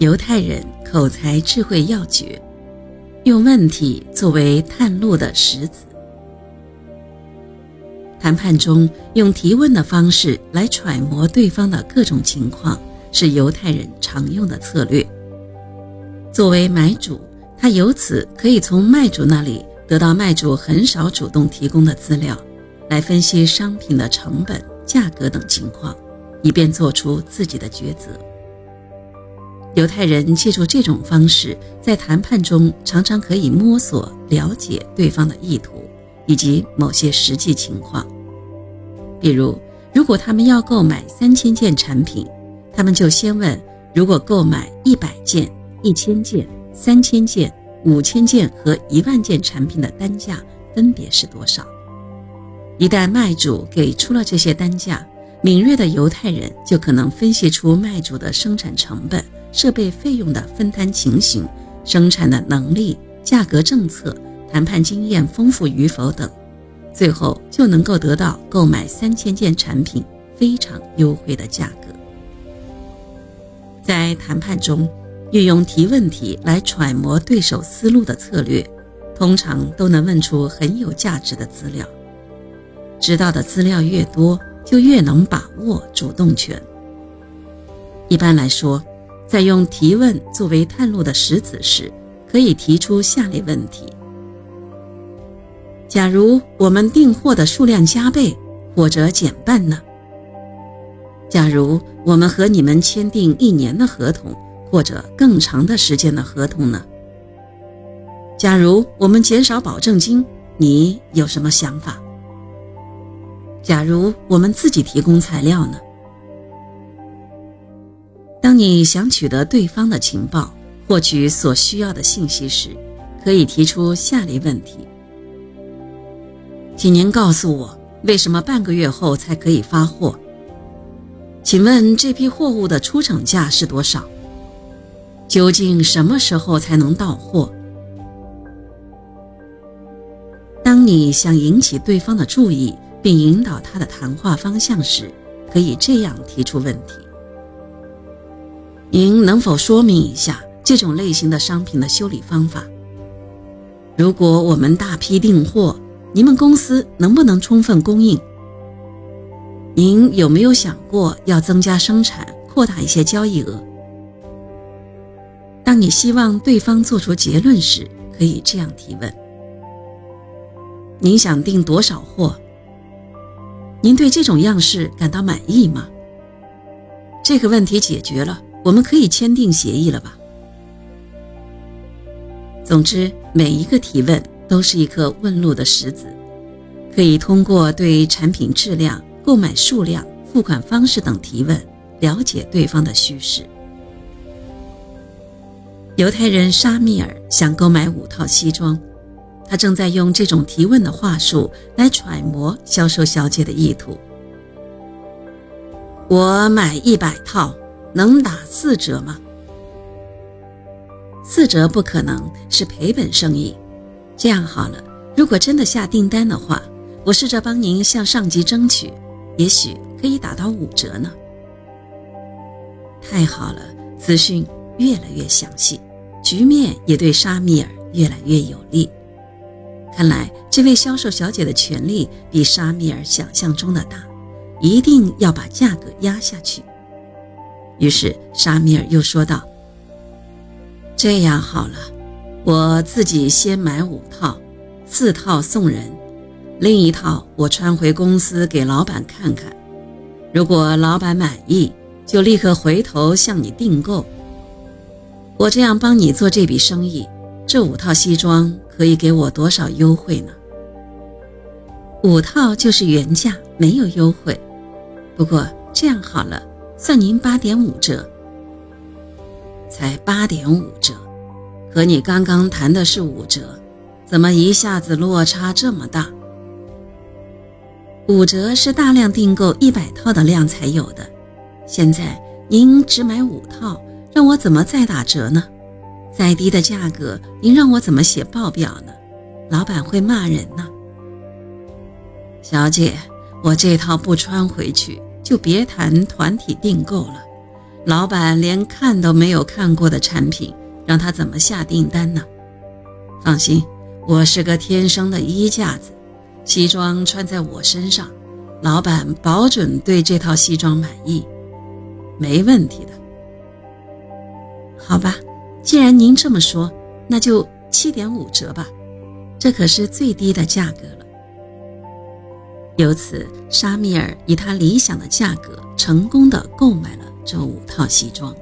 犹太人口才智慧要诀，用问题作为探路的石子。谈判中用提问的方式来揣摩对方的各种情况，是犹太人常用的策略。作为买主，他由此可以从卖主那里得到卖主很少主动提供的资料，来分析商品的成本、价格等情况，以便做出自己的抉择。犹太人借助这种方式，在谈判中常常可以摸索了解对方的意图以及某些实际情况。比如，如果他们要购买三千件产品，他们就先问：如果购买一百件、一千件、三千件、五千件和一万件产品的单价分别是多少？一旦卖主给出了这些单价，敏锐的犹太人就可能分析出卖主的生产成本。设备费用的分摊情形、生产的能力、价格政策、谈判经验丰富与否等，最后就能够得到购买三千件产品非常优惠的价格。在谈判中，运用提问题来揣摩对手思路的策略，通常都能问出很有价值的资料。知道的资料越多，就越能把握主动权。一般来说。在用提问作为探路的石子时，可以提出下列问题：假如我们订货的数量加倍或者减半呢？假如我们和你们签订一年的合同或者更长的时间的合同呢？假如我们减少保证金，你有什么想法？假如我们自己提供材料呢？你想取得对方的情报，获取所需要的信息时，可以提出下列问题：请您告诉我，为什么半个月后才可以发货？请问这批货物的出厂价是多少？究竟什么时候才能到货？当你想引起对方的注意，并引导他的谈话方向时，可以这样提出问题。您能否说明一下这种类型的商品的修理方法？如果我们大批订货，你们公司能不能充分供应？您有没有想过要增加生产，扩大一些交易额？当你希望对方做出结论时，可以这样提问：您想订多少货？您对这种样式感到满意吗？这个问题解决了。我们可以签订协议了吧？总之，每一个提问都是一颗问路的石子，可以通过对产品质量、购买数量、付款方式等提问，了解对方的虚实。犹太人沙米尔想购买五套西装，他正在用这种提问的话术来揣摩销售小姐的意图。我买一百套。能打四折吗？四折不可能，是赔本生意。这样好了，如果真的下订单的话，我试着帮您向上级争取，也许可以打到五折呢。太好了，资讯越来越详细，局面也对沙米尔越来越有利。看来这位销售小姐的权力比沙米尔想象中的大，一定要把价格压下去。于是沙米尔又说道：“这样好了，我自己先买五套，四套送人，另一套我穿回公司给老板看看。如果老板满意，就立刻回头向你订购。我这样帮你做这笔生意，这五套西装可以给我多少优惠呢？五套就是原价，没有优惠。不过这样好了。”算您八点五折，才八点五折，和你刚刚谈的是五折，怎么一下子落差这么大？五折是大量订购一百套的量才有的，现在您只买五套，让我怎么再打折呢？再低的价格，您让我怎么写报表呢？老板会骂人呢。小姐，我这套不穿回去。就别谈团体订购了，老板连看都没有看过的产品，让他怎么下订单呢？放心，我是个天生的衣架子，西装穿在我身上，老板保准对这套西装满意，没问题的。好吧，既然您这么说，那就七点五折吧，这可是最低的价格。由此，沙米尔以他理想的价格，成功的购买了这五套西装。